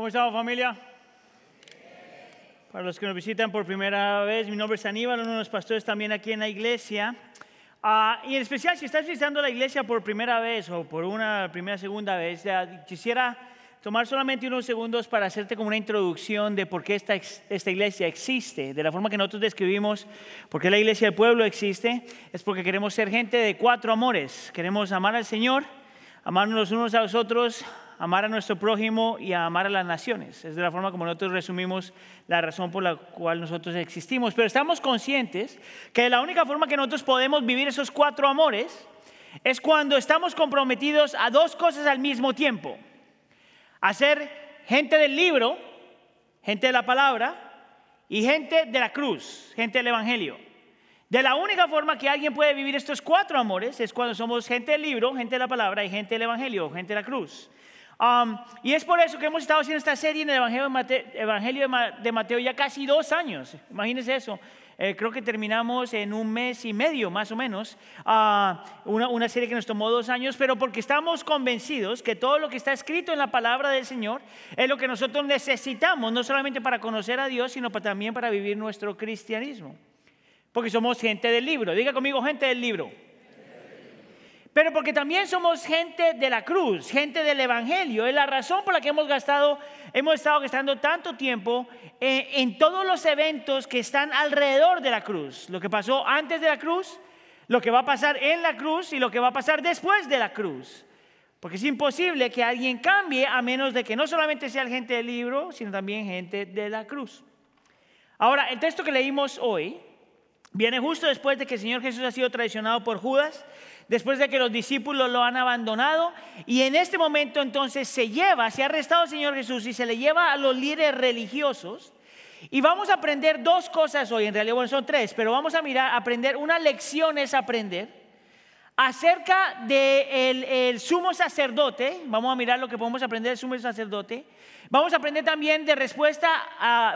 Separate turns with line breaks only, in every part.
¿Cómo estamos familia? Para los que nos visitan por primera vez, mi nombre es Aníbal, uno de los pastores también aquí en la iglesia. Ah, y en especial si estás visitando la iglesia por primera vez o por una primera, segunda vez, quisiera tomar solamente unos segundos para hacerte como una introducción de por qué esta, esta iglesia existe, de la forma que nosotros describimos por qué la iglesia del pueblo existe, es porque queremos ser gente de cuatro amores. Queremos amar al Señor, amarnos unos a los otros, amar a nuestro prójimo y amar a las naciones. Es de la forma como nosotros resumimos la razón por la cual nosotros existimos. Pero estamos conscientes que la única forma que nosotros podemos vivir esos cuatro amores es cuando estamos comprometidos a dos cosas al mismo tiempo. A ser gente del libro, gente de la palabra y gente de la cruz, gente del Evangelio. De la única forma que alguien puede vivir estos cuatro amores es cuando somos gente del libro, gente de la palabra y gente del Evangelio, gente de la cruz. Um, y es por eso que hemos estado haciendo esta serie en el Evangelio de Mateo, ya casi dos años. Imagínense eso. Eh, creo que terminamos en un mes y medio más o menos, ah, una, una, serie que nos tomó dos años, pero porque estamos convencidos que todo lo que está escrito en la palabra del Señor es lo que nosotros necesitamos, no solamente para conocer a Dios, sino también para vivir nuestro cristianismo. Porque somos gente del libro. Diga conmigo, gente del libro pero porque también somos gente de la cruz, gente del Evangelio. Es la razón por la que hemos gastado, hemos estado gastando tanto tiempo en, en, todos los eventos que están alrededor de la cruz. Lo que pasó antes de la cruz, lo que va a pasar en la cruz y lo que va a pasar después de la cruz. Porque es imposible que alguien cambie a menos de que no solamente sea gente del libro, sino también gente de la cruz. Ahora, el texto que leímos hoy viene justo después de que el Señor Jesús ha sido traicionado por Judas después de que los discípulos lo han abandonado. Y en este momento entonces se lleva, se ha arrestado al Señor Jesús y se le lleva a los líderes religiosos. Y vamos a aprender dos cosas hoy, en realidad bueno, son tres, pero vamos a mirar, aprender, una lección es aprender acerca del el sumo sacerdote, vamos a mirar lo que podemos aprender del sumo sacerdote, vamos a aprender también de respuesta,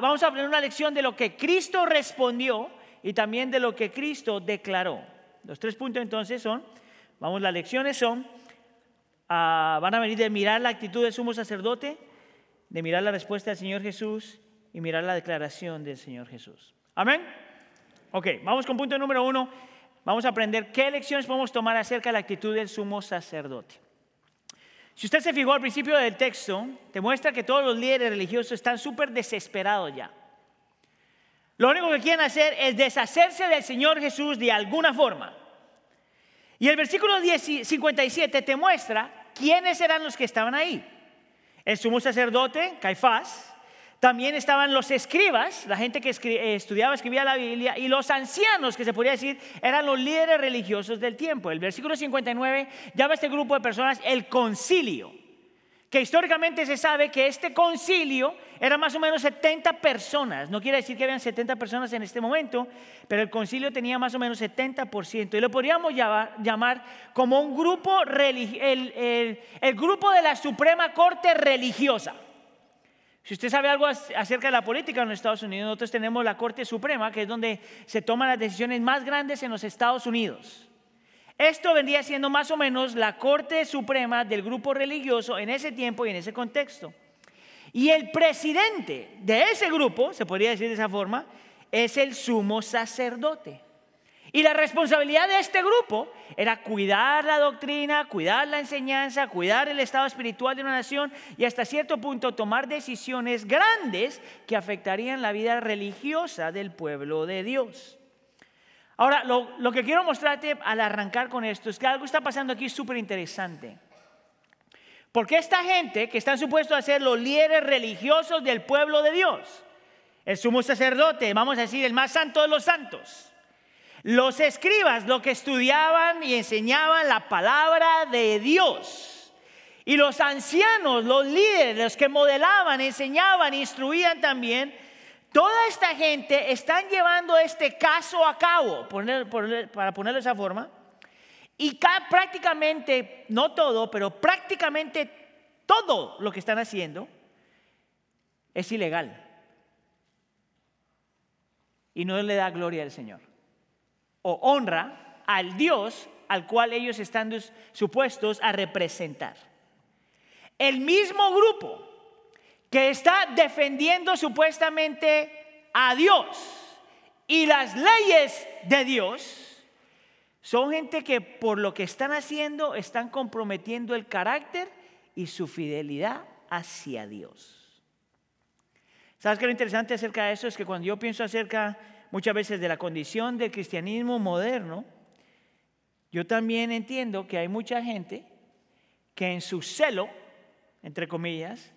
vamos a aprender una lección de lo que Cristo respondió y también de lo que Cristo declaró. Los tres puntos entonces son Vamos, las lecciones son, ah, van a venir de mirar la actitud del sumo sacerdote, de mirar la respuesta del Señor Jesús y mirar la declaración del Señor Jesús. Amén. Ok, vamos con punto número uno. Vamos a aprender qué lecciones podemos tomar acerca de la actitud del sumo sacerdote. Si usted se fijó al principio del texto, te muestra que todos los líderes religiosos están súper desesperados ya. Lo único que quieren hacer es deshacerse del Señor Jesús de alguna forma. Y el versículo 57 te muestra quiénes eran los que estaban ahí. El sumo sacerdote, Caifás, también estaban los escribas, la gente que eh, estudiaba, escribía la Biblia, y los ancianos, que se podría decir, eran los líderes religiosos del tiempo. El versículo 59 llama a este grupo de personas el concilio que históricamente se sabe que este concilio era más o menos 70 personas. No quiere decir que habían 70 personas en este momento, pero el concilio tenía más o menos 70%. Y lo podríamos llamar, como un grupo, el, el grupo de la Suprema Corte Religiosa. Si usted sabe algo acerca de la política en los Estados Unidos, nosotros tenemos la Corte Suprema, que es donde se toman las decisiones más grandes en los Estados Unidos. Esto vendría siendo más o menos la Corte Suprema del grupo religioso en ese tiempo y en ese contexto. Y el presidente de ese grupo, se podría decir de esa forma, es el sumo sacerdote. Y la responsabilidad de este grupo era cuidar la doctrina, cuidar la enseñanza, cuidar el estado espiritual de una nación y hasta cierto punto tomar decisiones grandes que afectarían la vida religiosa del pueblo de Dios. Ahora, lo, que quiero mostrarte al arrancar con esto es que algo está pasando aquí súper interesante. Porque esta gente que están supuestos a ser los líderes religiosos del pueblo de Dios, el sumo sacerdote, vamos a decir, el más santo de los santos, los escribas, los que estudiaban y enseñaban la palabra de Dios, y los ancianos, los líderes, los que modelaban, enseñaban, instruían también, Toda esta gente están llevando este caso a cabo, para ponerlo de esa forma, y prácticamente, no todo, pero prácticamente todo lo que están haciendo es ilegal. Y no le da gloria al Señor. O honra al Dios al cual ellos están supuestos a representar. El mismo grupo que está defendiendo supuestamente a Dios y las leyes de Dios, son gente que por lo que están haciendo están comprometiendo el carácter y su fidelidad hacia Dios. ¿Sabes qué lo interesante acerca de eso? Es que cuando yo pienso acerca muchas veces de la condición del cristianismo moderno, yo también entiendo que hay mucha gente que en su celo, entre comillas,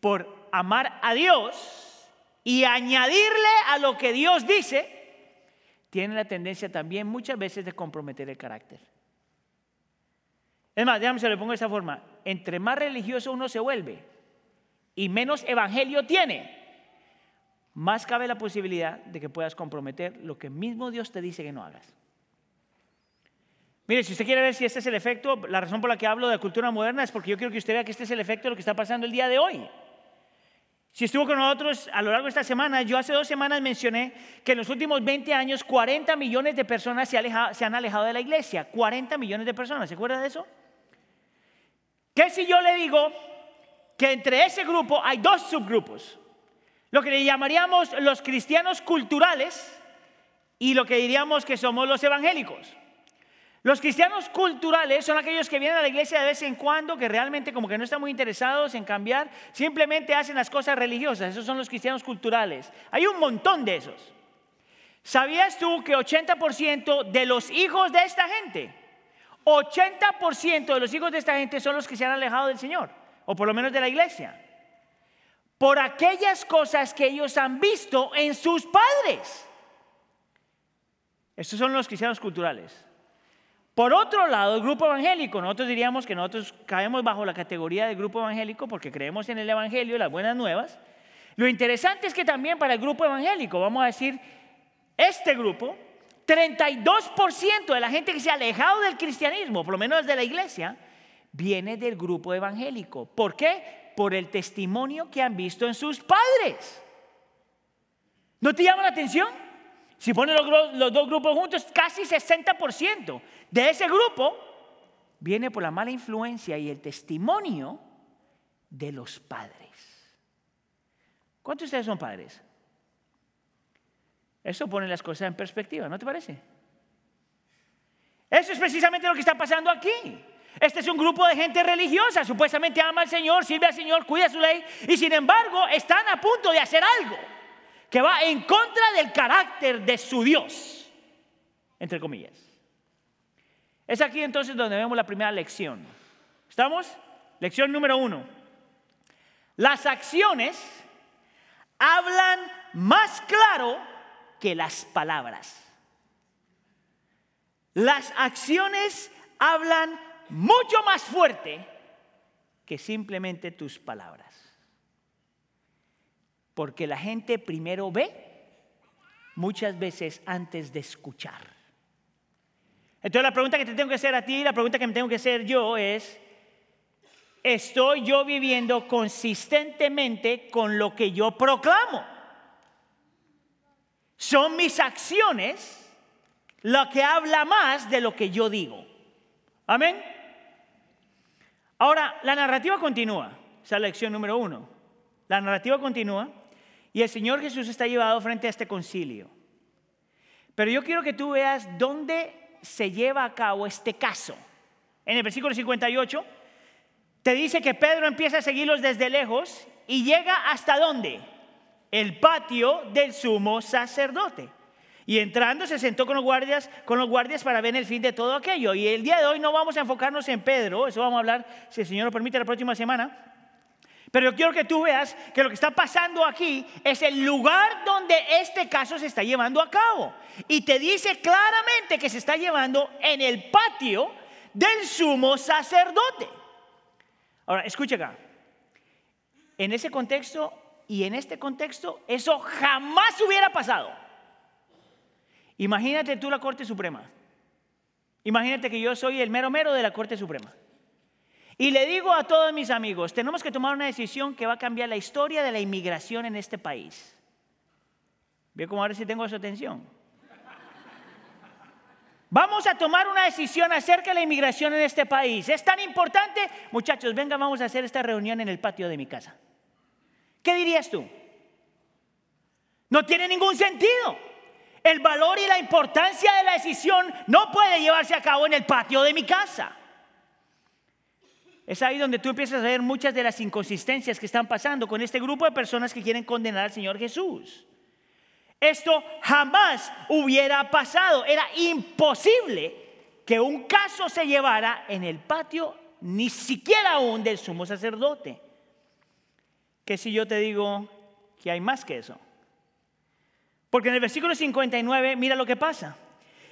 por amar a Dios y añadirle a lo que Dios dice, tiene la tendencia también muchas veces de comprometer el carácter. Es más, déjame se lo pongo de esa forma. Entre más religioso uno se vuelve y menos evangelio tiene, más cabe la posibilidad de que puedas comprometer lo que mismo Dios te dice que no hagas. Mire, si usted quiere ver si este es el efecto, la razón por la que hablo de cultura moderna es porque yo quiero que usted vea que este es el efecto de lo que está pasando el día de hoy. Si estuvo con nosotros a lo largo de esta semana, yo hace dos semanas mencioné que en los últimos 20 años 40 millones de personas se, han alejado de la iglesia. 40 millones de personas, ¿se acuerda de eso? ¿Qué si yo le digo que entre ese grupo hay dos subgrupos? Lo que le llamaríamos los cristianos culturales y lo que diríamos que somos los evangélicos. Los cristianos culturales son aquellos que vienen a la iglesia de vez en cuando, que realmente como que no están muy interesados en cambiar, simplemente hacen las cosas religiosas. Esos son los cristianos culturales. Hay un montón de esos. ¿Sabías tú que 80% de los hijos de esta gente, 80% de los hijos de esta gente son los que se han alejado del Señor, o por lo menos de la iglesia? Por aquellas cosas que ellos han visto en sus padres. Estos son los cristianos culturales. Por otro lado, el grupo evangélico, nosotros diríamos que nosotros caemos bajo la categoría del grupo evangélico porque creemos en el Evangelio y las buenas nuevas. Lo interesante es que también para el grupo evangélico, vamos a decir, este grupo, 32% de la gente que se ha alejado del cristianismo, por lo menos de la iglesia, viene del grupo evangélico. ¿Por qué? Por el testimonio que han visto en sus padres. ¿No te llama la atención? Si ponen los, dos grupos juntos, casi 60% de ese grupo viene por la mala influencia y el testimonio de los padres. ¿Cuántos de ustedes son padres? Eso pone las cosas en perspectiva, ¿no te parece? Eso es precisamente lo que está pasando aquí. Este es un grupo de gente religiosa, supuestamente ama al Señor, sirve al Señor, cuida su ley, y sin embargo están a punto de hacer algo que va en contra del carácter de su Dios, entre comillas. Es aquí entonces donde vemos la primera lección. ¿Estamos? Lección número uno. Las acciones hablan más claro que las palabras. Las acciones hablan mucho más fuerte que simplemente tus palabras. Porque la gente primero ve muchas veces antes de escuchar. Entonces la pregunta que te tengo que hacer a ti, la pregunta que me tengo que hacer yo es, ¿estoy yo viviendo consistentemente con lo que yo proclamo? Son mis acciones lo que habla más de lo que yo digo. Amén. Ahora, la narrativa continúa. Esa es la lección número uno. La narrativa continúa y el Señor Jesús está llevado frente a este concilio. Pero yo quiero que tú veas dónde se lleva a cabo este caso. En el versículo 58 te dice que Pedro empieza a seguirlos desde lejos y llega hasta dónde? El patio del sumo sacerdote. Y entrando se sentó con los guardias, con los guardias para ver el fin de todo aquello. Y el día de hoy no vamos a enfocarnos en Pedro, eso vamos a hablar, si el Señor lo permite, la próxima semana. Pero yo quiero que tú veas que lo que está pasando aquí es el lugar donde este caso se está llevando a cabo. Y te dice claramente que se está llevando en el patio del sumo sacerdote. Ahora, escucha acá. En ese contexto y en este contexto, eso jamás hubiera pasado. Imagínate tú la Corte Suprema. Imagínate que yo soy el mero mero de la Corte Suprema. Y le digo a todos mis amigos, tenemos que tomar una decisión que va a cambiar la historia de la inmigración en este país. ¿Ve cómo ahora sí tengo su atención? Vamos a tomar una decisión acerca de la inmigración en este país. Es tan importante, muchachos, vengan, vamos a hacer esta reunión en el patio de mi casa. ¿Qué dirías tú? No tiene ningún sentido. El valor y la importancia de la decisión no puede llevarse a cabo en el patio de mi casa. Es ahí donde tú empiezas a ver muchas de las inconsistencias que están pasando con este grupo de personas que quieren condenar al Señor Jesús. Esto jamás hubiera pasado. Era imposible que un caso se llevara en el patio, ni siquiera aún del sumo sacerdote. Que si yo te digo que hay más que eso. Porque en el versículo 59, mira lo que pasa.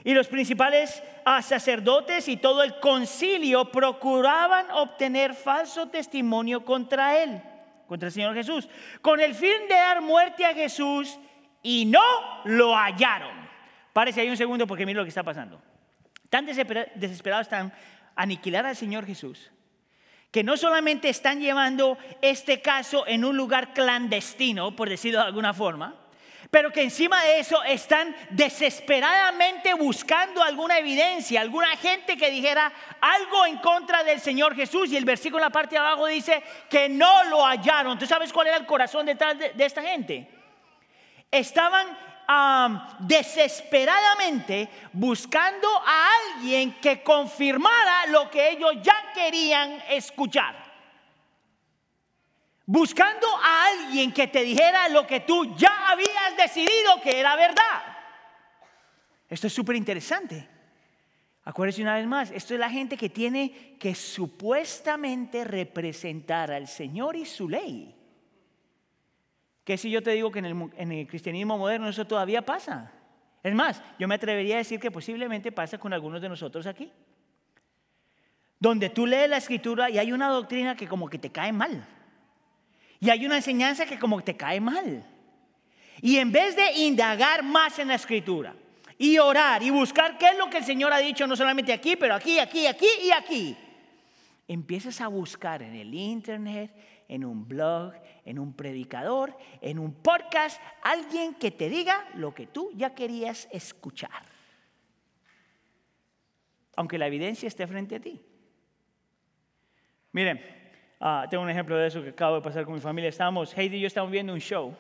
Y los principales ah, sacerdotes y todo el concilio procuraban obtener falso testimonio contra él, contra el Señor Jesús, con el fin de dar muerte a Jesús y no lo hallaron. Parece ahí un segundo porque mira lo que está pasando. Tan desesperados están aniquilar al Señor Jesús que no solamente están llevando este caso en un lugar clandestino, por decirlo de alguna forma, pero que encima de eso están desesperadamente buscando alguna evidencia, alguna gente que dijera algo en contra del Señor Jesús. Y el versículo en la parte de abajo dice que no lo hallaron. ¿Tú sabes cuál era el corazón detrás de, esta gente? Estaban desesperadamente buscando a alguien que confirmara lo que ellos ya querían escuchar. Buscando a alguien que te dijera lo que tú ya habías decidido que era verdad. Esto es súper interesante. Acuérdense una vez más, esto es la gente que tiene que supuestamente representar al Señor y su ley. ¿Qué si yo te digo que en el, en el cristianismo moderno eso todavía pasa? Es más, yo me atrevería a decir que posiblemente pasa con algunos de nosotros aquí. Donde tú lees la escritura y hay una doctrina que como que te cae mal. Y hay una enseñanza que como te cae mal. Y en vez de indagar más en la escritura y orar y buscar qué es lo que el Señor ha dicho, no solamente aquí, pero aquí, aquí, aquí y aquí, empiezas a buscar en el internet, en un blog, en un predicador, en un podcast, alguien que te diga lo que tú ya querías escuchar. Aunque la evidencia esté frente a ti. Miren, ah, tengo un ejemplo de eso que acabo de pasar con mi familia. Estábamos, Heidi y yo estábamos viendo un show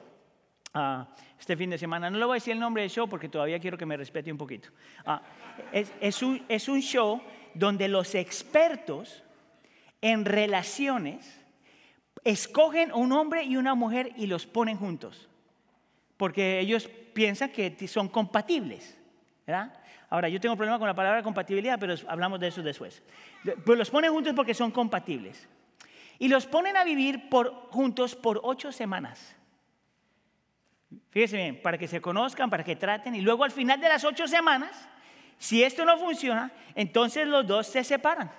ah, este fin de semana. No le voy a decir el nombre del show porque todavía quiero que me respete un poquito. Ah, es, un, es un show donde los expertos en relaciones escogen un hombre y una mujer y los ponen juntos, porque ellos piensan que son compatibles. Ahora, yo tengo problema con la palabra compatibilidad, pero hablamos de eso después. Pues los ponen juntos porque son compatibles. Y los ponen a vivir por, juntos por ocho semanas. Fíjense bien, para que se conozcan, para que traten. Y luego al final de las ocho semanas, si esto no funciona, entonces los dos se separan.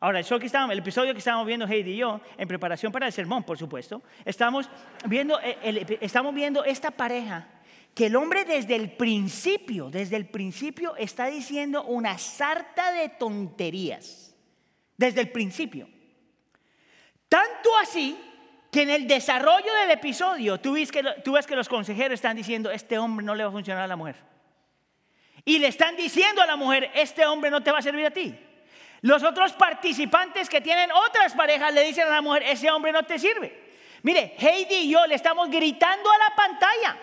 Ahora, el, show que estábamos, el episodio que estábamos viendo Heidi y yo, en preparación para el sermón, por supuesto, estamos viendo, eh, estamos viendo esta pareja que el hombre desde el principio, desde el principio está diciendo una sarta de tonterías. Desde el principio. Tanto así que en el desarrollo del episodio tú ves, que, los consejeros están diciendo, este hombre no le va a funcionar a la mujer. Y le están diciendo a la mujer, este hombre no te va a servir a ti. Los otros participantes que tienen otras parejas le dicen a la mujer, ese hombre no te sirve. Mire, Heidi y yo le estamos gritando a la pantalla,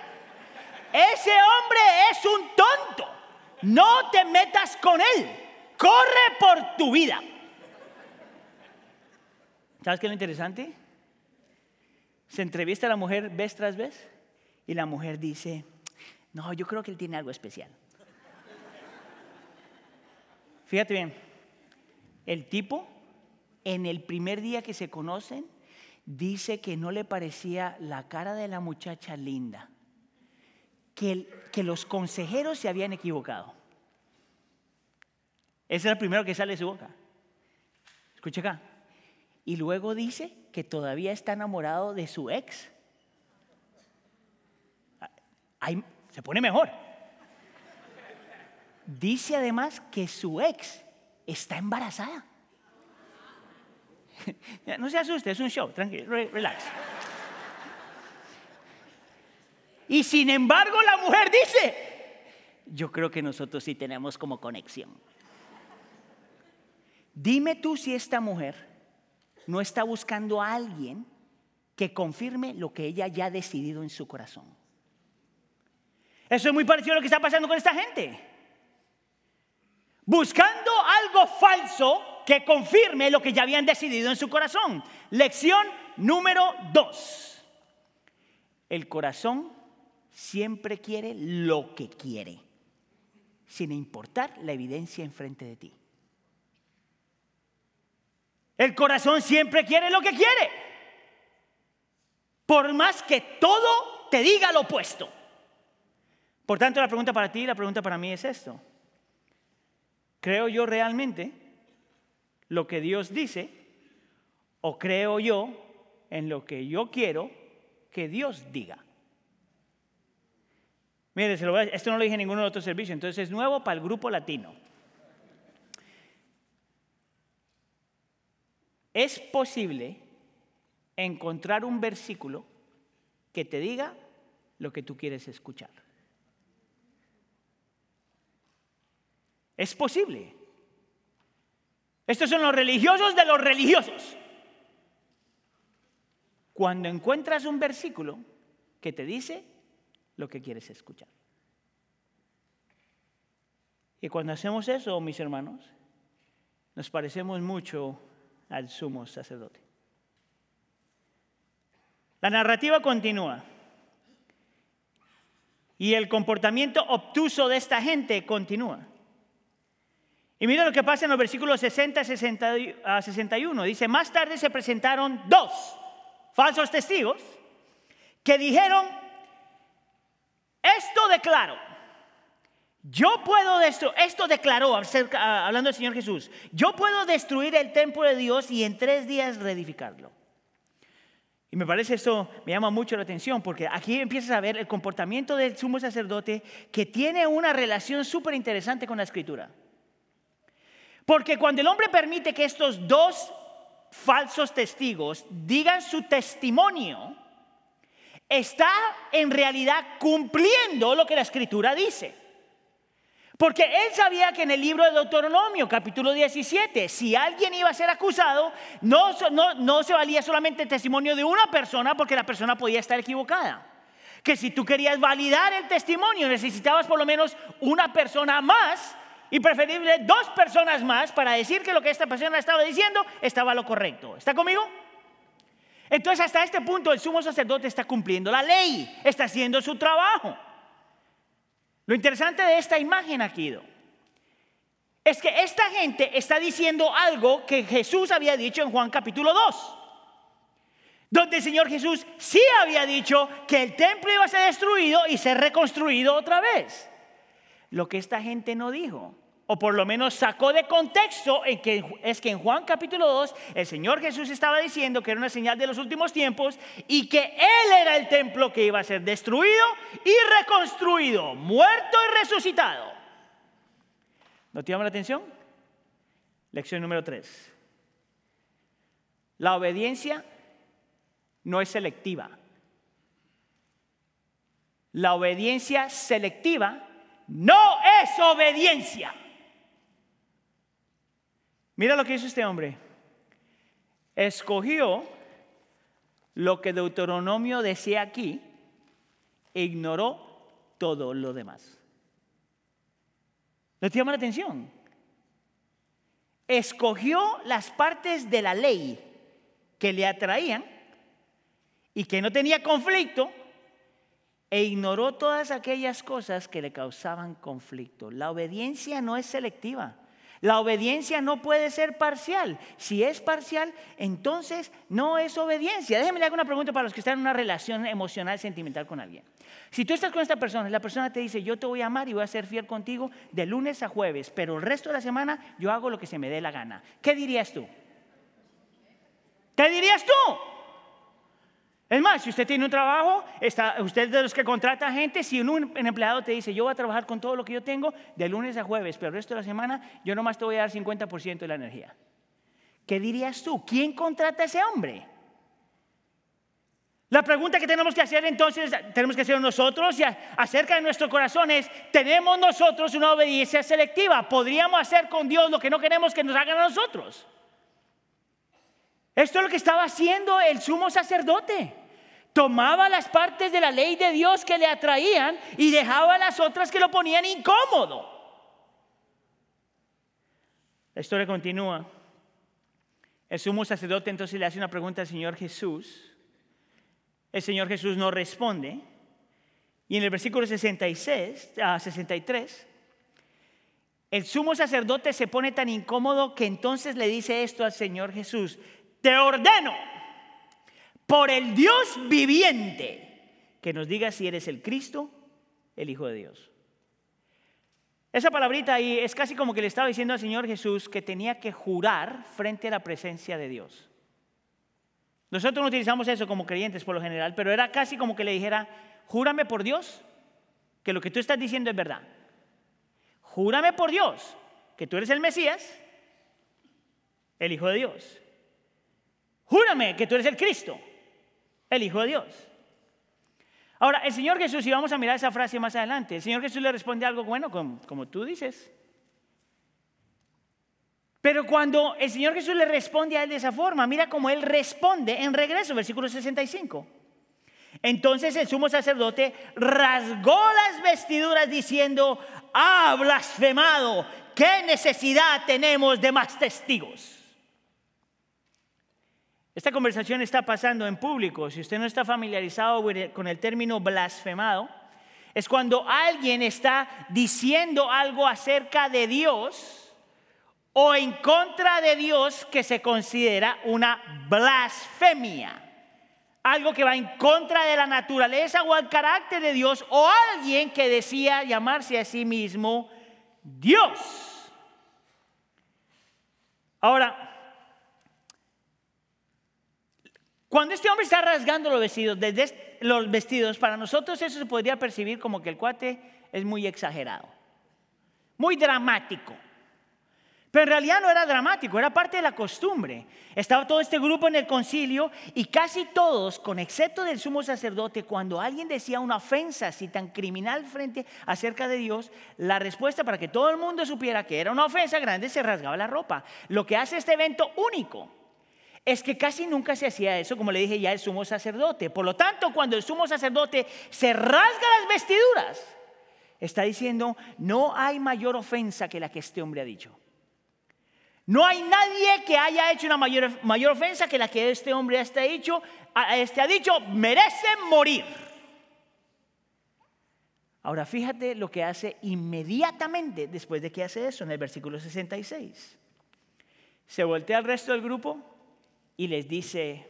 ese hombre es un tonto, no te metas con él, corre por tu vida. ¿Sabes qué es lo interesante? Se entrevista a la mujer vez tras vez y la mujer dice, no, yo creo que él tiene algo especial. Fíjate bien, el tipo, en el primer día que se conocen, dice que no le parecía la cara de la muchacha linda, que, que los consejeros se habían equivocado. Ese es el primero que sale de su boca. Escucha acá. Y luego dice que todavía está enamorado de su ex. Se pone mejor. Dice además que su ex está embarazada. No se asuste, es un show, tranquilo, relax. Y sin embargo la mujer dice, yo creo que nosotros sí tenemos como conexión. Dime tú si esta mujer no está buscando a alguien que confirme lo que ella ya ha decidido en su corazón. Eso es muy parecido a lo que está pasando con esta gente. Buscando algo falso que confirme lo que ya habían decidido en su corazón. Lección número dos. El corazón siempre quiere lo que quiere, sin importar la evidencia enfrente de ti. El corazón siempre quiere lo que quiere, por más que todo te diga lo opuesto. Por tanto, la pregunta para ti y la pregunta para mí es esto. ¿Creo yo realmente lo que Dios dice o creo yo en lo que yo quiero que Dios diga? Mire, esto no lo dije en ningún otro servicio, entonces es nuevo para el grupo latino. Es posible encontrar un versículo que te diga lo que tú quieres escuchar. Es posible. Estos son los religiosos de los religiosos. Cuando encuentras un versículo que te dice lo que quieres escuchar. Y cuando hacemos eso, mis hermanos, nos parecemos mucho al sumo sacerdote. La narrativa continúa. Y el comportamiento obtuso de esta gente continúa. Y mira lo que pasa en los versículos 60 a 61. Dice, más tarde se presentaron dos falsos testigos que dijeron, esto declaro, yo puedo destruir, esto declaró hablando del Señor Jesús, yo puedo destruir el templo de Dios y en tres días reedificarlo. Y me parece esto, me llama mucho la atención, porque aquí empiezas a ver el comportamiento del sumo sacerdote que tiene una relación súper interesante con la escritura. Porque cuando el hombre permite que estos dos falsos testigos digan su testimonio, está en realidad cumpliendo lo que la escritura dice. Porque él sabía que en el libro de Deuteronomio, capítulo 17, si alguien iba a ser acusado, no, se valía solamente el testimonio de una persona, porque la persona podía estar equivocada. Que si tú querías validar el testimonio, necesitabas por lo menos una persona más y preferible dos personas más para decir que lo que esta persona estaba diciendo estaba lo correcto. ¿Está conmigo? Entonces hasta este punto el sumo sacerdote está cumpliendo la ley, está haciendo su trabajo. Lo interesante de esta imagen aquí es que esta gente está diciendo algo que Jesús había dicho en Juan capítulo 2, donde el Señor Jesús sí había dicho que el templo iba a ser destruido y ser reconstruido otra vez. Lo que esta gente no dijo o por lo menos sacó de contexto en que, es que en Juan capítulo 2 el Señor Jesús estaba diciendo que era una señal de los últimos tiempos y que Él era el templo que iba a ser destruido y reconstruido, muerto y resucitado. ¿No te llama la atención? Lección número 3. La obediencia no es selectiva. La obediencia selectiva no es obediencia. Mira lo que hizo este hombre. Escogió lo que Deuteronomio decía aquí e ignoró todo lo demás. ¿No te llama la atención? Escogió las partes de la ley que le atraían y que no tenía conflicto e ignoró todas aquellas cosas que le causaban conflicto. La obediencia no es selectiva. La obediencia no puede ser parcial. Si es parcial, entonces no es obediencia. Déjenme hacer una pregunta para los que están en una relación emocional, sentimental con alguien. Si tú estás con esta persona y la persona te dice, yo te voy a amar y voy a ser fiel contigo de lunes a jueves, pero el resto de la semana yo hago lo que se me dé la gana. ¿Qué dirías tú? ¿Qué dirías tú? Es más, si usted tiene un trabajo, está, usted es de los que contrata gente, si un, empleado te dice, yo voy a trabajar con todo lo que yo tengo de lunes a jueves, pero el resto de la semana yo nomás te voy a dar 50% de la energía. ¿Qué dirías tú? ¿Quién contrata a ese hombre? La pregunta que tenemos que hacer entonces, tenemos que hacer nosotros y acerca de nuestro corazón es, ¿tenemos nosotros una obediencia selectiva? ¿Podríamos hacer con Dios lo que no queremos que nos hagan a nosotros? Esto es lo que estaba haciendo el sumo sacerdote. Tomaba las partes de la ley de Dios que le atraían y dejaba las otras que lo ponían incómodo. La historia continúa. El sumo sacerdote entonces le hace una pregunta al Señor Jesús. El Señor Jesús no responde. Y en el versículo 66 a 63, el sumo sacerdote se pone tan incómodo que entonces le dice esto al Señor Jesús, te ordeno por el Dios viviente que nos diga si eres el Cristo, el Hijo de Dios. Esa palabrita ahí es casi como que le estaba diciendo al Señor Jesús que tenía que jurar frente a la presencia de Dios. Nosotros no utilizamos eso como creyentes por lo general, pero era casi como que le dijera, júrame por Dios que lo que tú estás diciendo es verdad. Júrame por Dios que tú eres el Mesías, el Hijo de Dios. Júrame que tú eres el Cristo, el Hijo de Dios. Ahora, el Señor Jesús, y vamos a mirar esa frase más adelante, el Señor Jesús le responde algo bueno, como, como tú dices. Pero cuando el Señor Jesús le responde a él de esa forma, mira cómo él responde en regreso, versículo 65. Entonces el sumo sacerdote rasgó las vestiduras diciendo, ha blasfemado, ¿qué necesidad tenemos de más testigos? Esta conversación está pasando en público. Si usted no está familiarizado con el término blasfemado, es cuando alguien está diciendo algo acerca de Dios o en contra de Dios que se considera una blasfemia. Algo que va en contra de la naturaleza o al carácter de Dios o alguien que decía llamarse a sí mismo Dios. Ahora, Cuando este hombre está rasgando los vestidos, los vestidos, para nosotros eso se podría percibir como que el cuate es muy exagerado, muy dramático. Pero en realidad no era dramático, era parte de la costumbre. Estaba todo este grupo en el concilio y casi todos, con excepto del sumo sacerdote, cuando alguien decía una ofensa así tan criminal frente acerca de Dios, la respuesta para que todo el mundo supiera que era una ofensa grande se rasgaba la ropa. Lo que hace este evento único es que casi nunca se hacía eso, como le dije ya, el sumo sacerdote. Por lo tanto, cuando el sumo sacerdote se rasga las vestiduras, está diciendo, no hay mayor ofensa que la que este hombre ha dicho. No hay nadie que haya hecho una mayor, mayor ofensa que la que este hombre ha, hecho, este ha dicho, merece morir. Ahora fíjate lo que hace inmediatamente después de que hace eso en el versículo 66. Se voltea al resto del grupo y les dice,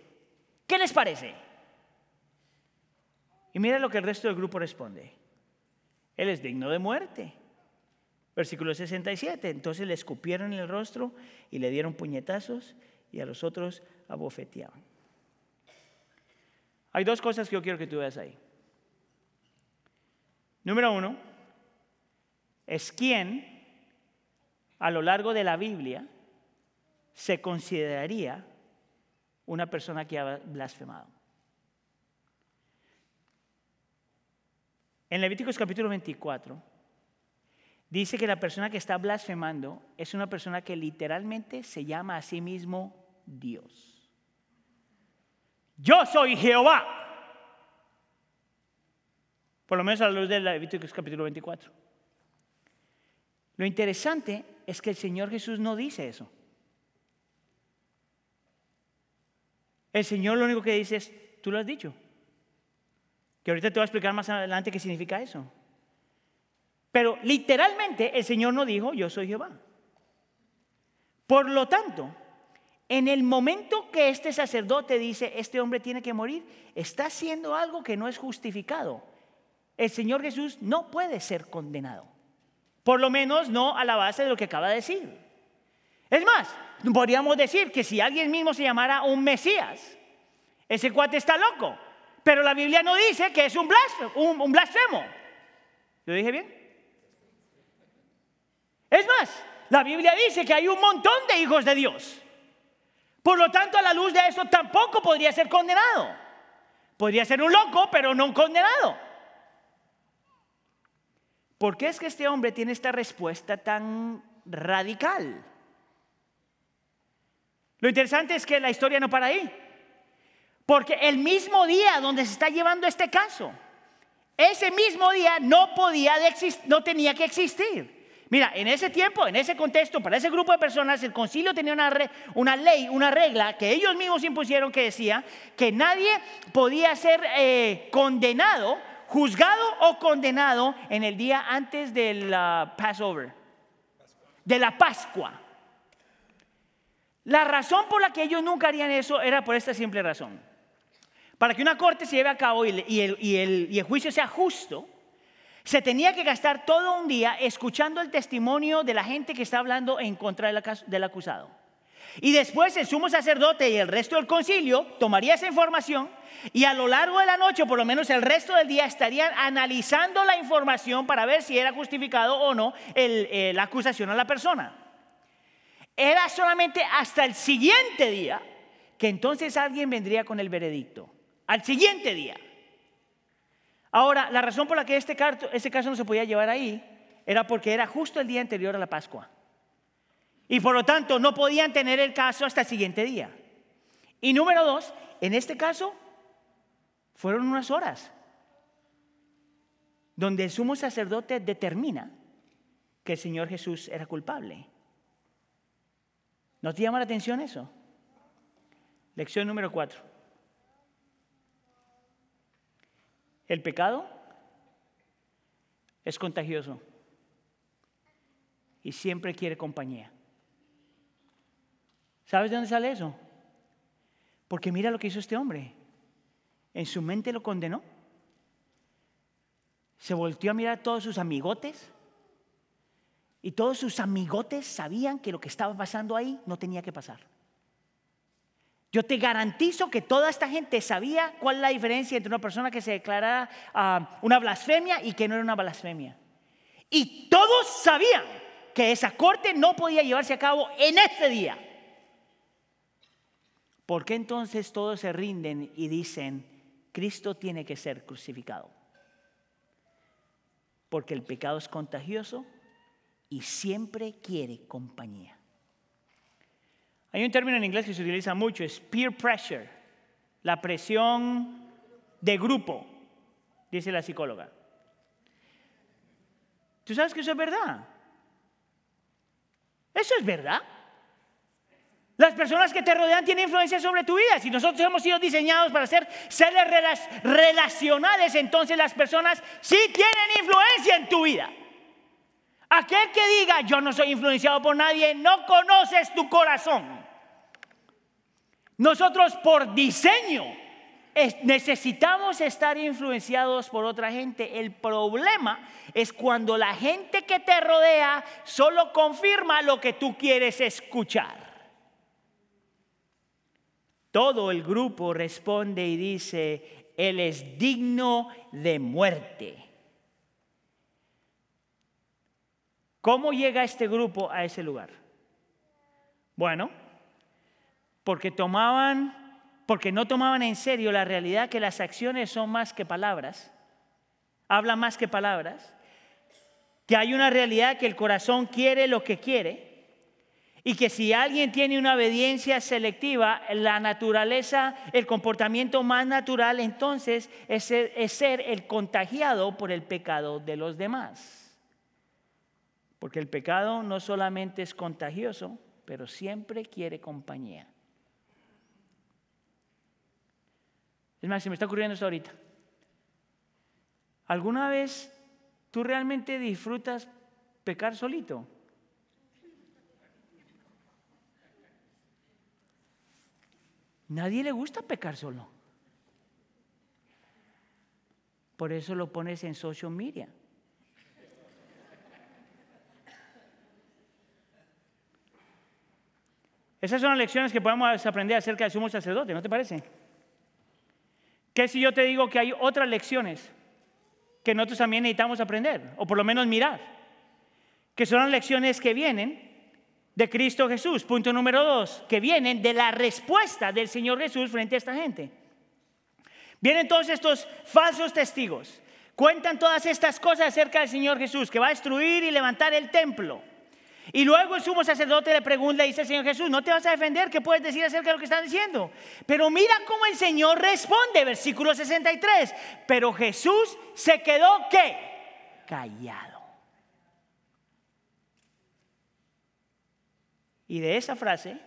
¿qué les parece? Y mira lo que el resto del grupo responde. Él es digno de muerte. Versículo 67. Entonces le escupieron en el rostro y le dieron puñetazos y a los otros abofeteaban. Hay dos cosas que yo quiero que tú veas ahí. Número uno, es quien a lo largo de la Biblia se consideraría una persona que ha blasfemado. En Levíticos capítulo 24 dice que la persona que está blasfemando es una persona que literalmente se llama a sí mismo Dios. Yo soy Jehová. Por lo menos a la luz de Levíticos capítulo 24. Lo interesante es que el Señor Jesús no dice eso. El Señor lo único que dice es, tú lo has dicho. Que ahorita te voy a explicar más adelante qué significa eso. Pero literalmente el Señor no dijo, yo soy Jehová. Por lo tanto, en el momento que este sacerdote dice, este hombre tiene que morir, está haciendo algo que no es justificado. El Señor Jesús no puede ser condenado. Por lo menos no a la base de lo que acaba de decir. Es más, podríamos decir que si alguien mismo se llamara un Mesías, ese cuate está loco. Pero la Biblia no dice que es un blasfemo. ¿Lo dije bien? Es más, la Biblia dice que hay un montón de hijos de Dios. Por lo tanto, a la luz de eso tampoco podría ser condenado. Podría ser un loco, pero no un condenado. ¿Por qué es que este hombre tiene esta respuesta tan radical? Lo interesante es que la historia no para ahí. Porque el mismo día donde se está llevando este caso, ese mismo día no podía, no tenía que existir. Mira, en ese tiempo, en ese contexto, para ese grupo de personas, el concilio tenía una, una ley, una regla que ellos mismos impusieron que decía que nadie podía ser eh, condenado, juzgado o condenado en el día antes del Passover, de la Pascua. La razón por la que ellos nunca harían eso era por esta simple razón. Para que una corte se lleve a cabo y el, juicio sea justo, se tenía que gastar todo un día escuchando el testimonio de la gente que está hablando en contra del acusado. Y después el sumo sacerdote y el resto del concilio tomaría esa información y a lo largo de la noche, por lo menos el resto del día, estarían analizando la información para ver si era justificado o no eh, la acusación a la persona. Era solamente hasta el siguiente día que entonces alguien vendría con el veredicto al siguiente día. Ahora, la razón por la que este caso, este caso no se podía llevar ahí era porque era justo el día anterior a la Pascua. Y por lo tanto no podían tener el caso hasta el siguiente día. Y número dos, en este caso fueron unas horas donde el sumo sacerdote determina que el Señor Jesús era culpable. ¿No te llama la atención eso? Lección número cuatro. El pecado es contagioso y siempre quiere compañía. ¿Sabes de dónde sale eso? Porque mira lo que hizo este hombre. En su mente lo condenó. Se volteó a mirar a todos sus amigotes. Y todos sus amigotes sabían que lo que estaba pasando ahí no tenía que pasar. Yo te garantizo que toda esta gente sabía cuál es la diferencia entre una persona que se declarara ah, una blasfemia y que no era una blasfemia. Y todos sabían que esa corte no podía llevarse a cabo en ese día. ¿Por qué entonces todos se rinden y dicen, Cristo tiene que ser crucificado? Porque el pecado es contagioso y siempre quiere compañía. Hay un término en inglés que se utiliza mucho, es peer pressure, la presión de grupo, dice la psicóloga. ¿Tú sabes que eso es verdad? Eso es verdad. Las personas que te rodean tienen influencia sobre tu vida. Si nosotros hemos sido diseñados para ser seres relacionales, entonces las personas sí tienen influencia en tu vida. Aquel que diga yo no soy influenciado por nadie, no conoces tu corazón. Nosotros por diseño necesitamos estar influenciados por otra gente. El problema es cuando la gente que te rodea solo confirma lo que tú quieres escuchar. Todo el grupo responde y dice, Él es digno de muerte. ¿Cómo llega este grupo a ese lugar? Bueno, porque tomaban, porque no tomaban en serio la realidad que las acciones son más que palabras, hablan más que palabras, que hay una realidad que el corazón quiere lo que quiere y que si alguien tiene una obediencia selectiva, la naturaleza, el comportamiento más natural entonces es ser, es ser el contagiado por el pecado de los demás. Porque el pecado no solamente es contagioso, pero siempre quiere compañía. Es más, se me está ocurriendo esto ahorita. ¿Alguna vez tú realmente disfrutas pecar solito? Nadie le gusta pecar solo. Por eso lo pones en social media. Esas son las lecciones que podemos aprender acerca del sumo sacerdote, ¿no te parece? ¿Qué si yo te digo que hay otras lecciones que nosotros también necesitamos aprender, o por lo menos mirar? Que son las lecciones que vienen de Cristo Jesús. Punto número dos, que vienen de la respuesta del Señor Jesús frente a esta gente. Vienen entonces estos falsos testigos. Cuentan todas estas cosas acerca del Señor Jesús, que va a destruir y levantar el templo. Y luego el sumo sacerdote le pregunta, le dice al Señor Jesús, no te vas a defender, ¿qué puedes decir acerca de lo que están diciendo? Pero mira cómo el Señor responde, versículo 63. Pero Jesús se quedó, ¿qué? Callado. Y de esa frase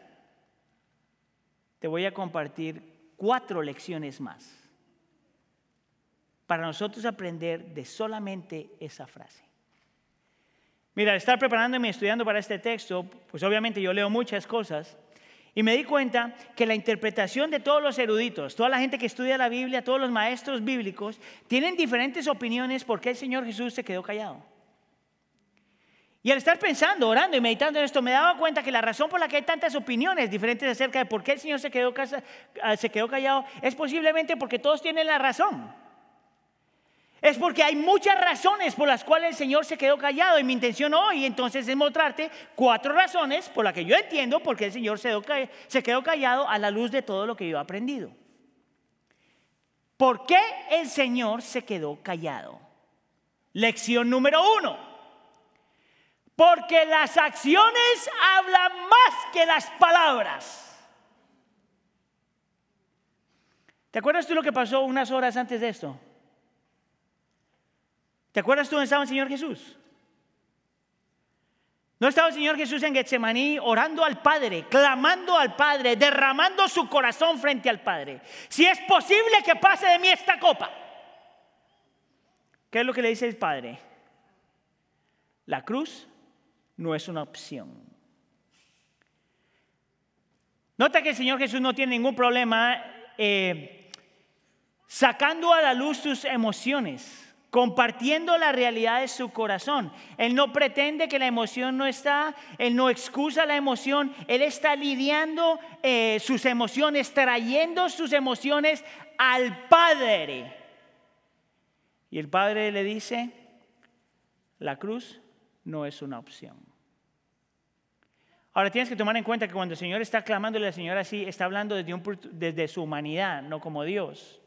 te voy a compartir cuatro lecciones más para nosotros aprender de solamente esa frase. Mira, al estar preparándome y estudiando para este texto, pues obviamente yo leo muchas cosas y me di cuenta que la interpretación de todos los eruditos, toda la gente que estudia la Biblia, todos los maestros bíblicos, tienen diferentes opiniones por qué el Señor Jesús se quedó callado. Y al estar pensando, orando y meditando en esto, me daba cuenta que la razón por la que hay tantas opiniones diferentes acerca de por qué el Señor se quedó, se quedó callado es posiblemente porque todos tienen la razón. Es porque hay muchas razones por las cuales el Señor se quedó callado y mi intención hoy entonces es mostrarte cuatro razones por las que yo entiendo por qué el Señor se quedó callado a la luz de todo lo que yo he aprendido. ¿Por qué el Señor se quedó callado? Lección número uno. Porque las acciones hablan más que las palabras. ¿Te acuerdas tú lo que pasó unas horas antes de esto? ¿Te acuerdas tú dónde estaba el Señor Jesús? ¿No estaba el Señor Jesús en Getsemaní orando al Padre, clamando al Padre, derramando su corazón frente al Padre? Si es posible que pase de mí esta copa. ¿Qué es lo que le dice el Padre? La cruz no es una opción. Nota que el Señor Jesús no tiene ningún problema eh, sacando a la luz sus emociones compartiendo la realidad de su corazón. Él no pretende que la emoción no está, él no excusa la emoción, él está lidiando eh, sus emociones, trayendo sus emociones al Padre. Y el Padre le dice, la cruz no es una opción. Ahora tienes que tomar en cuenta que cuando el Señor está clamándole al Señor así, está hablando desde, desde su humanidad, no como Dios.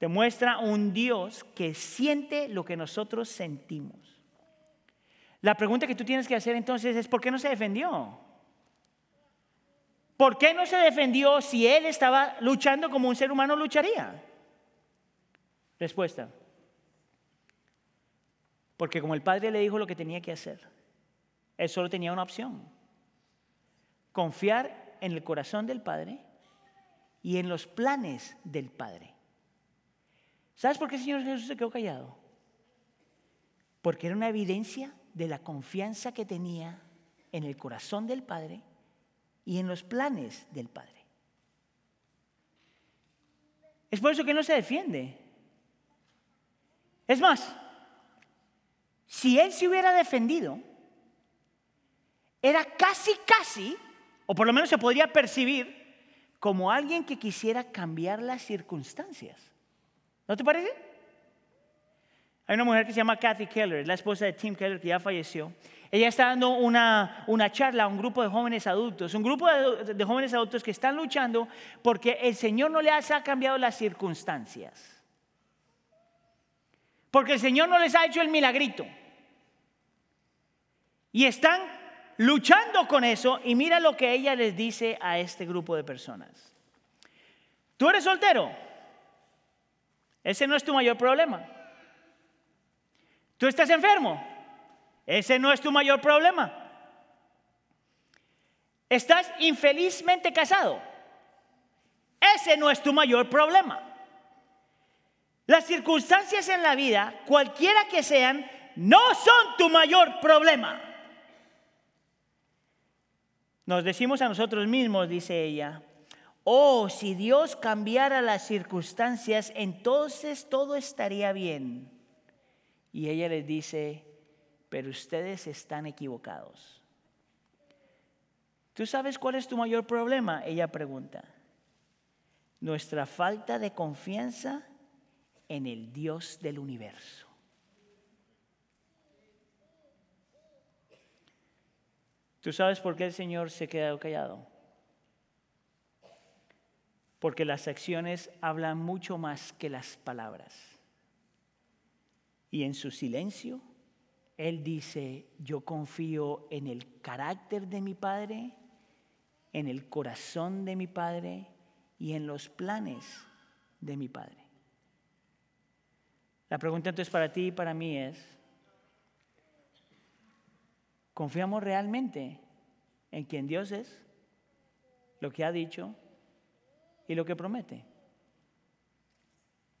Te muestra un Dios que siente lo que nosotros sentimos. La pregunta que tú tienes que hacer entonces es, ¿por qué no se defendió? ¿Por qué no se defendió si él estaba luchando como un ser humano lucharía? Respuesta. Porque como el padre le dijo lo que tenía que hacer, él solo tenía una opción. Confiar en el corazón del padre y en los planes del padre. ¿Sabes por qué el Señor Jesús se quedó callado? Porque era una evidencia de la confianza que tenía en el corazón del Padre y en los planes del Padre. Es por eso que no se defiende. Es más, si él se hubiera defendido, era casi, casi, o por lo menos se podría percibir como alguien que quisiera cambiar las circunstancias. ¿No te parece? Hay una mujer que se llama Kathy Keller, la esposa de Tim Keller, que ya falleció. Ella está dando una, una charla a un grupo de jóvenes adultos, un grupo de, de, jóvenes adultos que están luchando porque el Señor no les ha cambiado las circunstancias. Porque el Señor no les ha hecho el milagrito. Y están luchando con eso y mira lo que ella les dice a este grupo de personas. ¿Tú eres soltero? Ese no es tu mayor problema. Tú estás enfermo. Ese no es tu mayor problema. Estás infelizmente casado. Ese no es tu mayor problema. Las circunstancias en la vida, cualquiera que sean, no son tu mayor problema. Nos decimos a nosotros mismos, dice ella, Oh, si Dios cambiara las circunstancias, entonces todo estaría bien. Y ella les dice, pero ustedes están equivocados. ¿Tú sabes cuál es tu mayor problema? Ella pregunta. Nuestra falta de confianza en el Dios del universo. ¿Tú sabes por qué el Señor se quedó callado? Porque las acciones hablan mucho más que las palabras. Y en su silencio, Él dice, yo confío en el carácter de mi Padre, en el corazón de mi Padre y en los planes de mi Padre. La pregunta entonces para ti y para mí es, ¿confiamos realmente en quien Dios es, lo que ha dicho y lo que promete?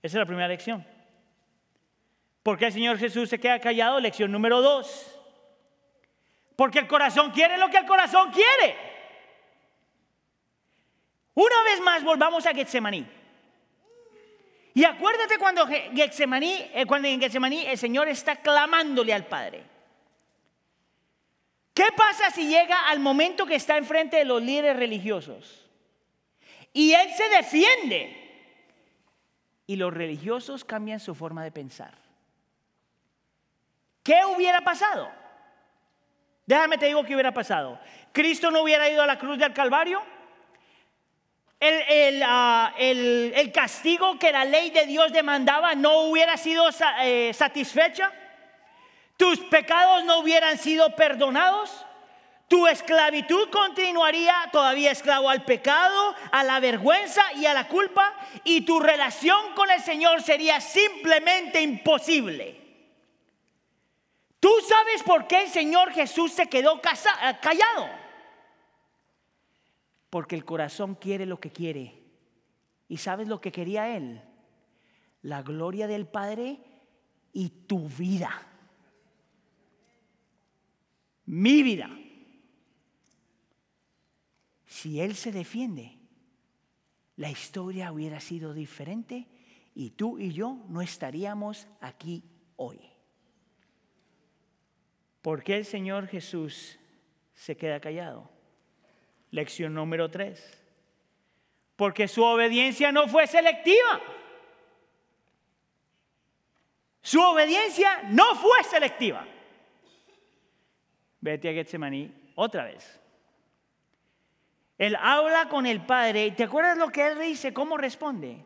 Esa es la primera lección. ¿Por qué el Señor Jesús se queda callado? Lección número dos. Porque el corazón quiere lo que el corazón quiere. Una vez más volvamos a Getsemaní. Y acuérdate cuando, Getsemaní, eh, cuando en Getsemaní el Señor está clamándole al Padre. ¿Qué pasa si llega al momento que está enfrente de los líderes religiosos? Y Él se defiende. Y los religiosos cambian su forma de pensar. ¿Qué hubiera pasado? Déjame te digo qué hubiera pasado. Cristo no hubiera ido a la cruz del Calvario. El, ah, castigo que la ley de Dios demandaba no hubiera sido eh, satisfecha. Tus pecados no hubieran sido perdonados. Tu esclavitud continuaría todavía esclavo al pecado, a la vergüenza y a la culpa. Y tu relación con el Señor sería simplemente imposible. ¿Tú sabes por qué el Señor Jesús se quedó eh, callado? Porque el corazón quiere lo que quiere. ¿Y sabes lo que quería Él? La gloria del Padre y tu vida. Mi vida. Si Él se defiende, la historia hubiera sido diferente y tú y yo no estaríamos aquí hoy. ¿Por qué el Señor Jesús se queda callado? Lección número tres. Porque su obediencia no fue selectiva. Su obediencia no fue selectiva. Vete a Getsemaní otra vez. Él habla con el Padre. ¿Y te acuerdas lo que él dice? ¿Cómo responde?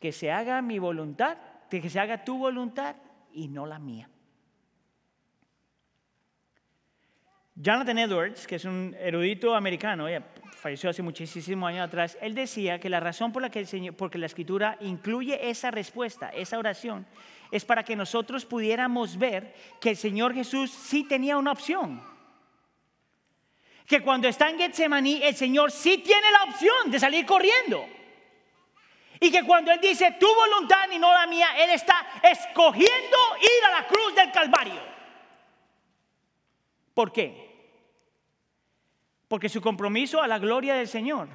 Que se haga mi voluntad, que se haga tu voluntad y no la mía. Jonathan Edwards, que es un erudito americano, falleció hace muchísimos años atrás, él decía que la razón por la que porque la Escritura incluye esa respuesta, esa oración, es para que nosotros pudiéramos ver que el Señor Jesús sí tenía una opción. Que cuando está en Getsemaní, el Señor sí tiene la opción de salir corriendo. Y que cuando Él dice tu voluntad y no la mía, Él está escogiendo ir a la cruz del Calvario. ¿Por qué? Porque su compromiso a la gloria del Señor,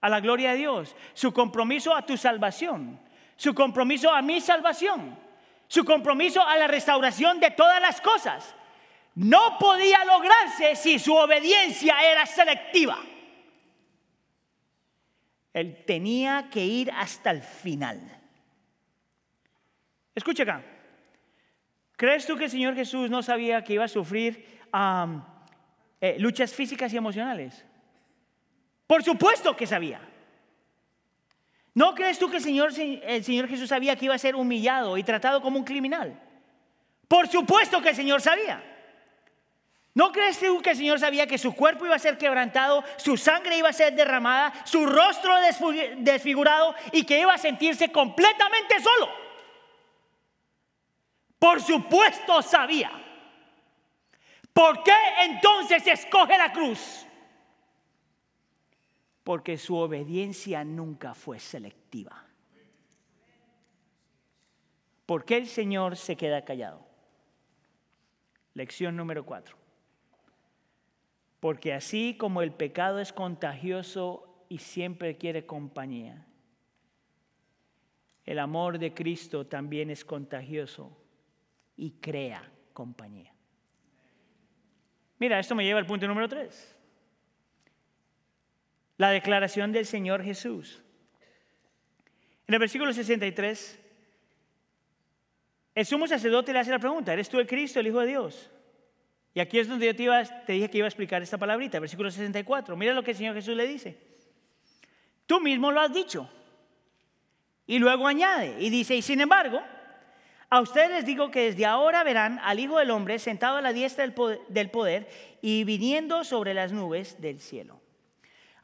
a la gloria de Dios, su compromiso a tu salvación, su compromiso a mi salvación, su compromiso a la restauración de todas las cosas, no podía lograrse si su obediencia era selectiva. Él tenía que ir hasta el final. Escucha acá. ¿Crees tú que el Señor Jesús no sabía que iba a sufrir eh, luchas físicas y emocionales? Por supuesto que sabía. ¿No crees tú que el Señor, el Señor Jesús sabía que iba a ser humillado y tratado como un criminal? Por supuesto que el Señor sabía. ¿No crees tú que el Señor sabía que su cuerpo iba a ser quebrantado, su sangre iba a ser derramada, su rostro desfigurado y que iba a sentirse completamente solo? Por supuesto sabía. ¿Por qué entonces escoge la cruz? Porque su obediencia nunca fue selectiva. ¿Por qué el Señor se queda callado? Lección número cuatro. Porque así como el pecado es contagioso y siempre quiere compañía, el amor de Cristo también es contagioso y crea compañía. Mira, esto me lleva al punto número tres. La declaración del Señor Jesús. En el versículo 63, el sumo sacerdote le hace la pregunta, ¿eres tú el Cristo, el Hijo de Dios? Y aquí es donde yo te, iba, te dije que iba a explicar esta palabrita, versículo 64. Mira lo que el Señor Jesús le dice. Tú mismo lo has dicho. Y luego añade y dice, y sin embargo, A ustedes les digo que desde ahora verán al Hijo del Hombre sentado a la diestra del poder, y viniendo sobre las nubes del cielo.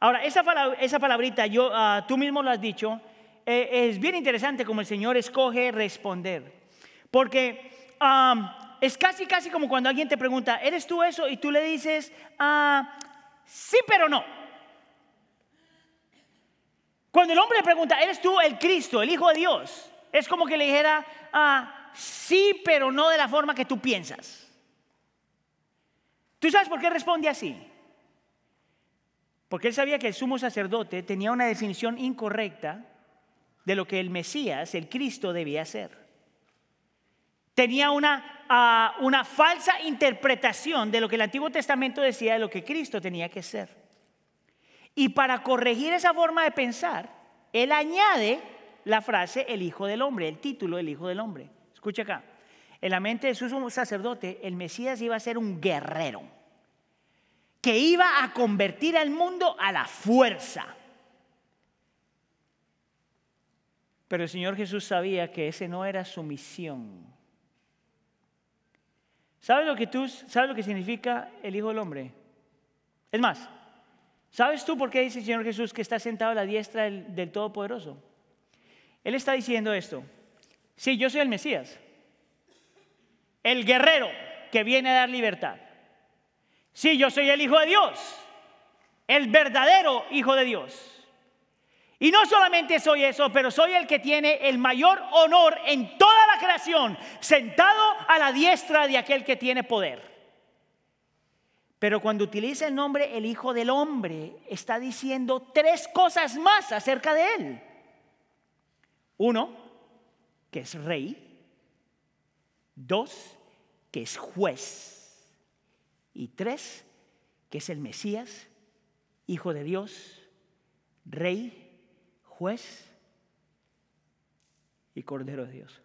Ahora, esa, esa palabrita, yo, ah, tú mismo lo has dicho, eh, es bien interesante como el Señor escoge responder. Porque es casi, casi como cuando alguien te pregunta, ¿eres tú eso? Y tú le dices, ah, sí, pero no. Cuando el hombre le pregunta, ¿eres tú el Cristo, el Hijo de Dios? Es como que le dijera, ah, sí, pero no de la forma que tú piensas. ¿Tú sabes por qué responde así? Porque él sabía que el sumo sacerdote tenía una definición incorrecta de lo que el Mesías, el Cristo, debía ser. Tenía una, ah, una falsa interpretación de lo que el Antiguo Testamento decía de lo que Cristo tenía que ser. Y para corregir esa forma de pensar, él añade la frase el Hijo del Hombre, el título el Hijo del Hombre. Escucha acá. En la mente de su sumo sacerdote, el Mesías iba a ser un guerrero que iba a convertir al mundo a la fuerza. Pero el Señor Jesús sabía que ese no era su misión. ¿Sabes lo que tú sabes lo que significa el Hijo del Hombre? Es más, ¿sabes tú por qué dice el Señor Jesús que está sentado a la diestra del, del Todopoderoso? Él está diciendo esto. Sí, yo soy el Mesías, el guerrero que viene a dar libertad. Sí, yo soy el Hijo de Dios, el verdadero Hijo de Dios. Y no solamente soy eso, pero soy el que tiene el mayor honor en toda la creación, sentado a la diestra de aquel que tiene poder. Pero cuando utiliza el nombre el Hijo del Hombre, está diciendo tres cosas más acerca de él. Uno, que es rey. Dos, que es juez. Y tres, que es el Mesías, Hijo de Dios, Rey, Juez y Cordero de Dios.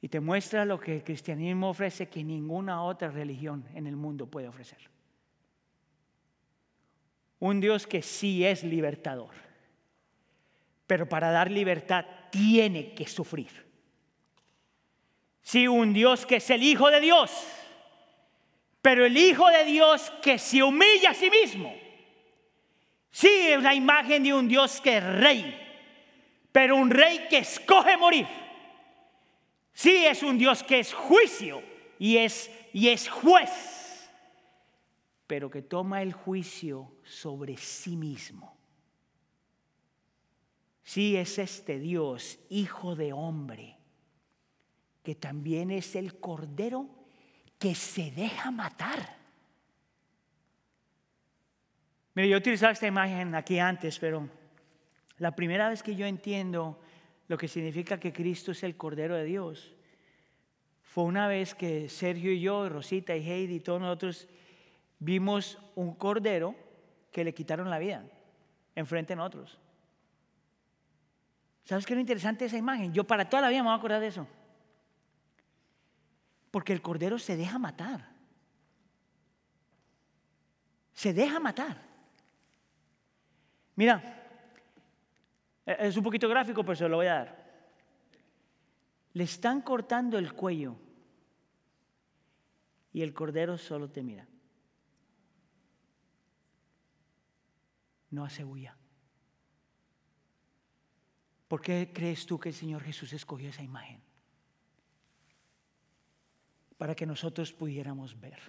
Y te muestra lo que el cristianismo ofrece que ninguna otra religión en el mundo puede ofrecer. Un Dios que sí es libertador, pero para dar libertad tiene que sufrir. Sí, un Dios que es el Hijo de Dios, pero el Hijo de Dios que se humilla a sí mismo. Sí, es la imagen de un Dios que es rey, pero un rey que escoge morir. Sí, es un Dios que es juicio y es, y es juez, pero que toma el juicio sobre sí mismo. Sí, es este Dios, hijo de hombre que también es el cordero que se deja matar. Mire, yo utilizaba esta imagen aquí antes, pero la primera vez que yo entiendo lo que significa que Cristo es el Cordero de Dios fue una vez que Sergio y yo, Rosita y Heidi y todos nosotros vimos un cordero que le quitaron la vida enfrente de nosotros. ¿Sabes qué es lo interesante de esa imagen? Yo para toda la vida me voy a acordar de eso. Porque el cordero se deja matar. Se deja matar. Mira, e-, es un poquito gráfico, pero se lo voy a dar. Le están cortando el cuello y el cordero solo te mira. No hace bulla. ¿Por qué crees tú que el Señor Jesús escogió esa imagen? para que nosotros pudiéramos ver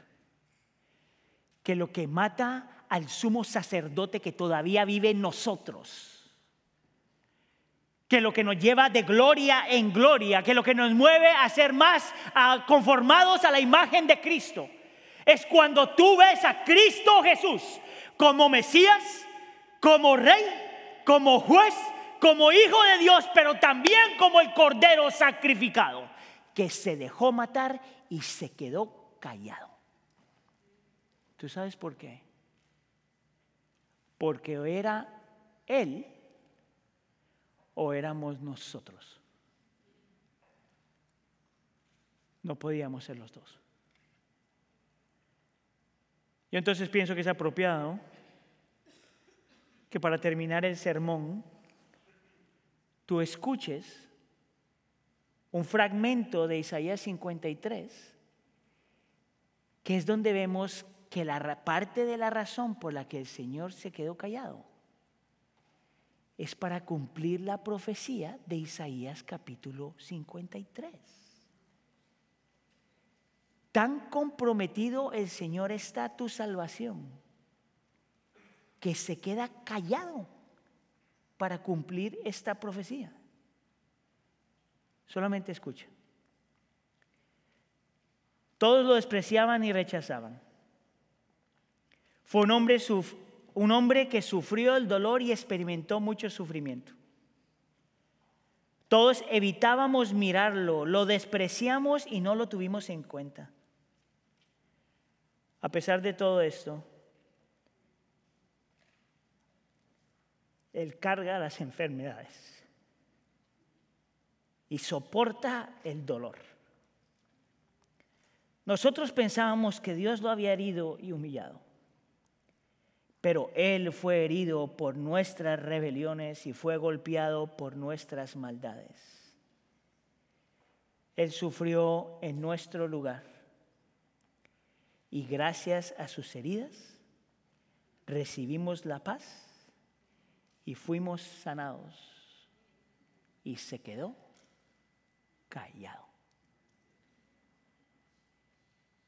que lo que mata al sumo sacerdote que todavía vive en nosotros, que lo que nos lleva de gloria en gloria, que lo que nos mueve a ser más conformados a la imagen de Cristo, es cuando tú ves a Cristo Jesús como Mesías, como Rey, como juez, como Hijo de Dios, pero también como el Cordero sacrificado, que se dejó matar y se quedó callado. ¿Tú sabes por qué? Porque era Él o éramos nosotros. No podíamos ser los dos. Yo entonces pienso que es apropiado que para terminar el sermón tú escuches un fragmento de Isaías 53, que es donde vemos que la parte de la razón por la que el Señor se quedó callado es para cumplir la profecía de Isaías capítulo 53. Tan comprometido el Señor está a tu salvación que se queda callado para cumplir esta profecía. Solamente escucha. Todos lo despreciaban y rechazaban. Fue un hombre, un hombre que sufrió el dolor y experimentó mucho sufrimiento. Todos evitábamos mirarlo, lo despreciamos y no lo tuvimos en cuenta. A pesar de todo esto, Él carga las enfermedades y soporta el dolor. Nosotros pensábamos que Dios lo había herido y humillado, pero Él fue herido por nuestras rebeliones y fue golpeado por nuestras maldades. Él sufrió en nuestro lugar y gracias a sus heridas recibimos la paz y fuimos sanados. Y se quedó callado.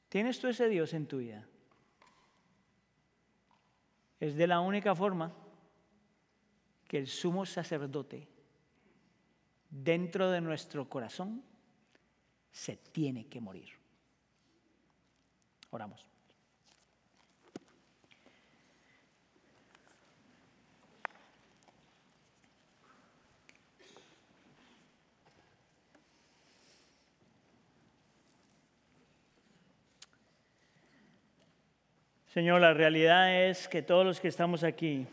¿Tienes tú ese Dios en tu vida? Es de la única forma que el sumo sacerdote dentro de nuestro corazón se tiene que morir. Oramos. Señor, la realidad es que todos los que estamos aquí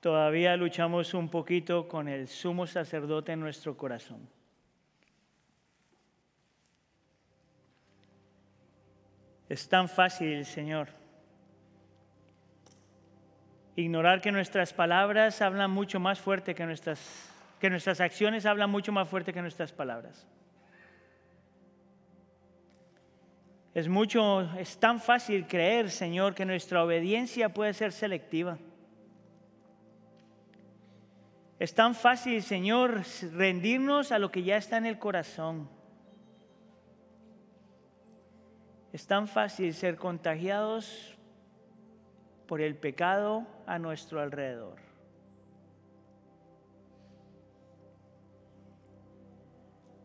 todavía luchamos un poquito con el sumo sacerdote en nuestro corazón. Es tan fácil, Señor, ignorar que nuestras palabras hablan mucho más fuerte que nuestras, que nuestras acciones hablan mucho más fuerte que nuestras palabras. Es mucho, es tan fácil creer, Señor, que nuestra obediencia puede ser selectiva. Es tan fácil, Señor, rendirnos a lo que ya está en el corazón. Es tan fácil ser contagiados por el pecado a nuestro alrededor.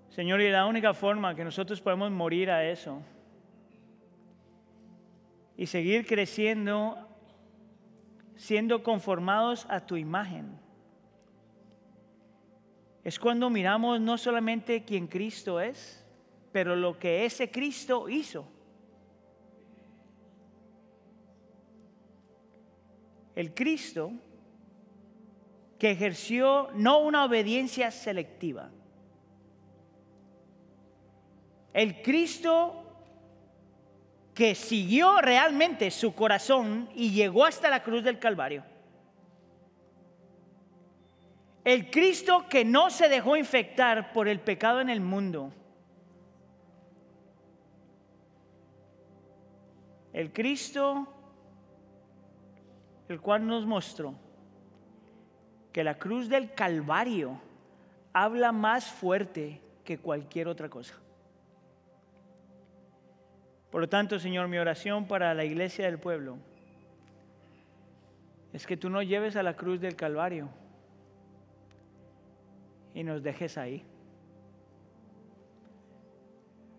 Señor, y la única forma que nosotros podemos morir a eso y seguir creciendo, siendo conformados a tu imagen. Es cuando miramos no solamente quién Cristo es, pero lo que ese Cristo hizo. El Cristo que ejerció no una obediencia selectiva. El Cristo que siguió realmente su corazón y llegó hasta la cruz del Calvario. El Cristo que no se dejó infectar por el pecado en el mundo. El Cristo el cual nos mostró que la cruz del Calvario habla más fuerte que cualquier otra cosa. Por lo tanto, Señor, mi oración para la iglesia del pueblo es que tú nos lleves a la cruz del Calvario y nos dejes ahí.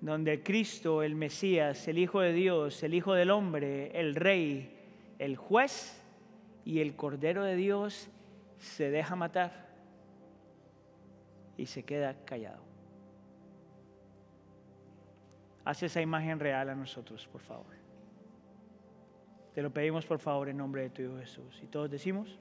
Donde Cristo, el Mesías, el Hijo de Dios, el Hijo del Hombre, el Rey, el juez y el Cordero de Dios se deja matar y se queda callado. Haz esa imagen real a nosotros, por favor. Te lo pedimos, por favor, en nombre de tu Hijo Jesús. Y todos decimos...